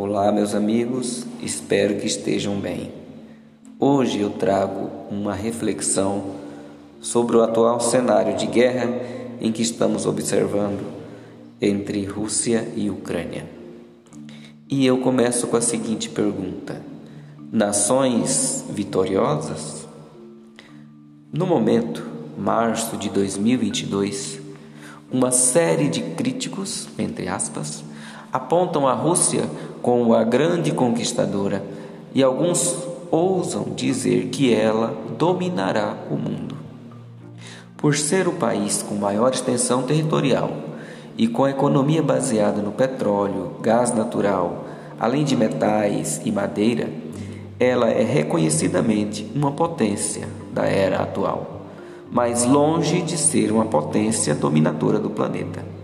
Olá, meus amigos, espero que estejam bem. Hoje eu trago uma reflexão sobre o atual cenário de guerra em que estamos observando entre Rússia e Ucrânia. E eu começo com a seguinte pergunta: Nações vitoriosas? No momento, março de 2022, uma série de críticos, entre aspas, apontam a Rússia como a grande conquistadora e alguns ousam dizer que ela dominará o mundo. Por ser o país com maior extensão territorial e com a economia baseada no petróleo, gás natural, além de metais e madeira, ela é reconhecidamente uma potência da era atual, mas longe de ser uma potência dominadora do planeta.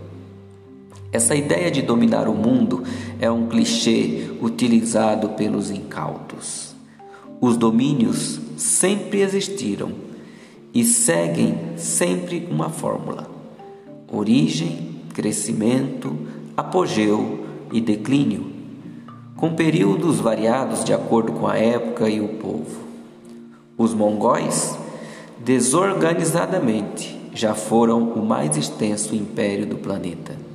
Essa ideia de dominar o mundo é um clichê utilizado pelos incautos. Os domínios sempre existiram e seguem sempre uma fórmula: origem, crescimento, apogeu e declínio, com períodos variados de acordo com a época e o povo. Os mongóis, desorganizadamente, já foram o mais extenso império do planeta.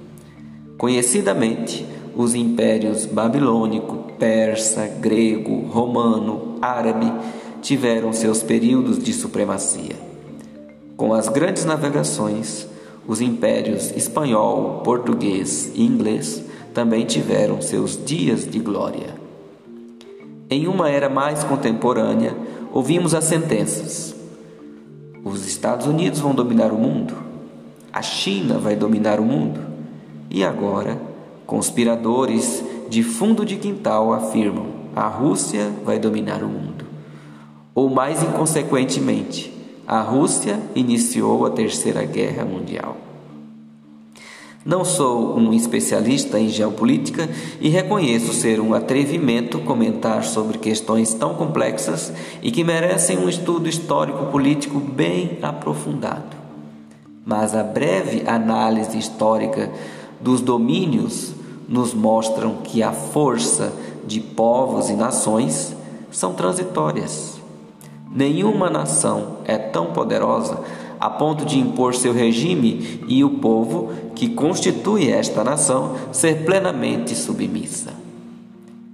Conhecidamente, os impérios babilônico, persa, grego, romano, árabe tiveram seus períodos de supremacia. Com as grandes navegações, os impérios espanhol, português e inglês também tiveram seus dias de glória. Em uma era mais contemporânea, ouvimos as sentenças: os Estados Unidos vão dominar o mundo, a China vai dominar o mundo. E agora, conspiradores de fundo de quintal afirmam: a Rússia vai dominar o mundo. Ou mais inconsequentemente, a Rússia iniciou a Terceira Guerra Mundial. Não sou um especialista em geopolítica e reconheço ser um atrevimento comentar sobre questões tão complexas e que merecem um estudo histórico-político bem aprofundado. Mas a breve análise histórica dos domínios nos mostram que a força de povos e nações são transitórias. Nenhuma nação é tão poderosa a ponto de impor seu regime e o povo que constitui esta nação ser plenamente submissa.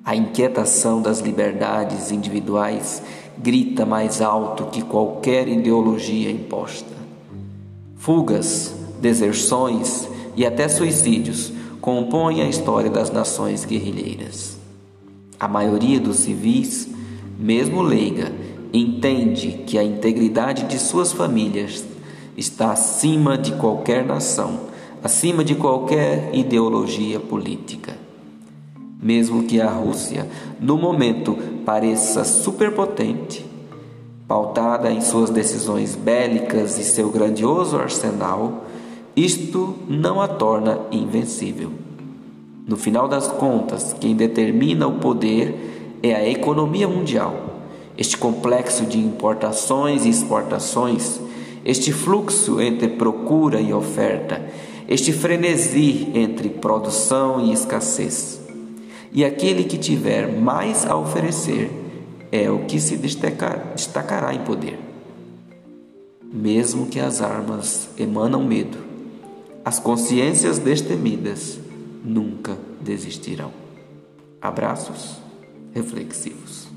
A inquietação das liberdades individuais grita mais alto que qualquer ideologia imposta. Fugas, deserções e até suicídios compõem a história das nações guerrilheiras. A maioria dos civis, mesmo leiga, entende que a integridade de suas famílias está acima de qualquer nação, acima de qualquer ideologia política. Mesmo que a Rússia, no momento, pareça superpotente, pautada em suas decisões bélicas e seu grandioso arsenal, isto não a torna invencível. No final das contas, quem determina o poder é a economia mundial. Este complexo de importações e exportações, este fluxo entre procura e oferta, este frenesi entre produção e escassez. E aquele que tiver mais a oferecer é o que se destacar, destacará em poder. Mesmo que as armas emanam medo, as consciências destemidas nunca desistirão. Abraços reflexivos.